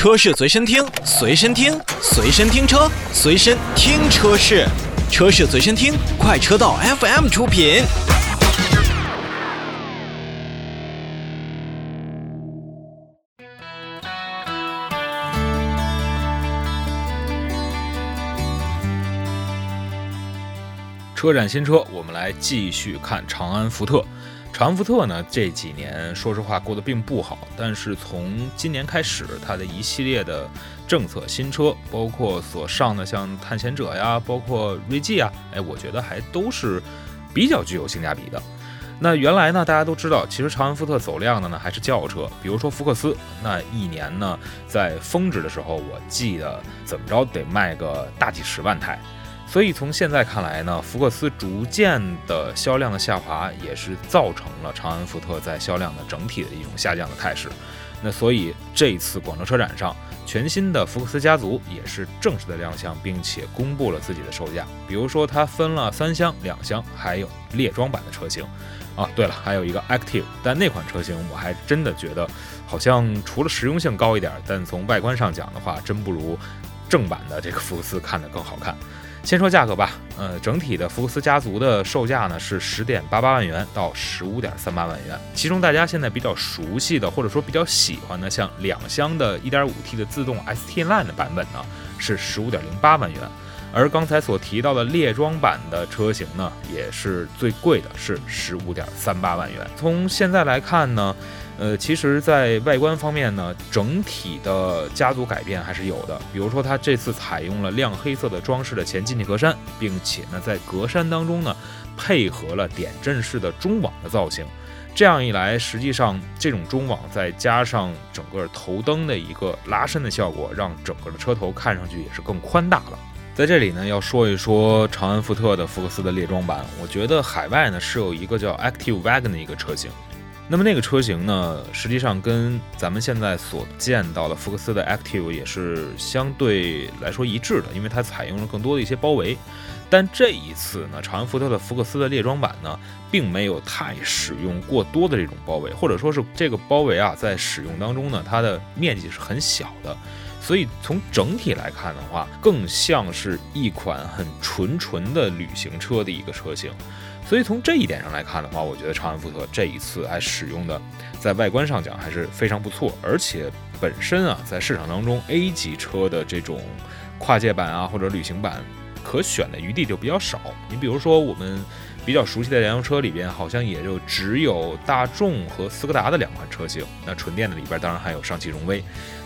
车市随身听，随身听，随身听车，随身听车市，车市随身听，快车道 FM 出品。车展新车，我们来继续看长安福特。长安福特呢，这几年说实话过得并不好，但是从今年开始，它的一系列的政策新车，包括所上的像探险者呀，包括锐际啊，哎，我觉得还都是比较具有性价比的。那原来呢，大家都知道，其实长安福特走量的呢还是轿车，比如说福克斯，那一年呢在峰值的时候，我记得怎么着得卖个大几十万台。所以从现在看来呢，福克斯逐渐的销量的下滑，也是造成了长安福特在销量的整体的一种下降的态势。那所以这一次广州车展上，全新的福克斯家族也是正式的亮相，并且公布了自己的售价。比如说，它分了三厢、两厢，还有列装版的车型。啊，对了，还有一个 Active，但那款车型我还真的觉得，好像除了实用性高一点，但从外观上讲的话，真不如正版的这个福克斯看的更好看。先说价格吧，呃，整体的福克斯家族的售价呢是十点八八万元到十五点三八万元，其中大家现在比较熟悉的或者说比较喜欢的，像两厢的 1.5T 的自动 ST Line 的版本呢是十五点零八万元，而刚才所提到的列装版的车型呢也是最贵的，是十五点三八万元。从现在来看呢。呃，其实，在外观方面呢，整体的家族改变还是有的。比如说，它这次采用了亮黑色的装饰的前进气格栅，并且呢，在格栅当中呢，配合了点阵式的中网的造型。这样一来，实际上这种中网再加上整个头灯的一个拉伸的效果，让整个的车头看上去也是更宽大了。在这里呢，要说一说长安福特的福克斯的列装版，我觉得海外呢是有一个叫 Active Wagon 的一个车型。那么那个车型呢，实际上跟咱们现在所见到的福克斯的 Active 也是相对来说一致的，因为它采用了更多的一些包围。但这一次呢，长安福特的福克斯的猎装版呢，并没有太使用过多的这种包围，或者说是这个包围啊，在使用当中呢，它的面积是很小的，所以从整体来看的话，更像是一款很纯纯的旅行车的一个车型。所以从这一点上来看的话，我觉得长安福特这一次还使用的，在外观上讲还是非常不错，而且本身啊，在市场当中 A 级车的这种跨界版啊或者旅行版，可选的余地就比较少。你比如说我们比较熟悉的燃油车里边，好像也就只有大众和斯柯达的两款车型。那纯电的里边当然还有上汽荣威。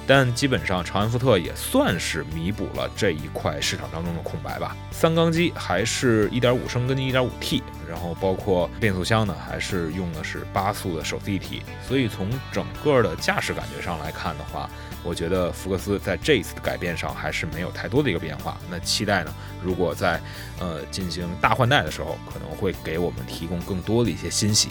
但基本上，长安福特也算是弥补了这一块市场当中的空白吧。三缸机还是一点五升跟一点五 T，然后包括变速箱呢，还是用的是八速的手自一体。所以从整个的驾驶感觉上来看的话，我觉得福克斯在这一次的改变上还是没有太多的一个变化。那期待呢，如果在呃进行大换代的时候，可能会给我们提供更多的一些欣喜。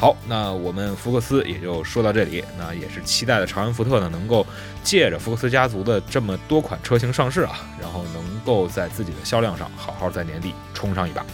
好，那我们福克斯也就说到这里。那也是期待的长安福特呢，能够借着福克斯家族的这么多款车型上市啊，然后能够在自己的销量上好好在年底冲上一把。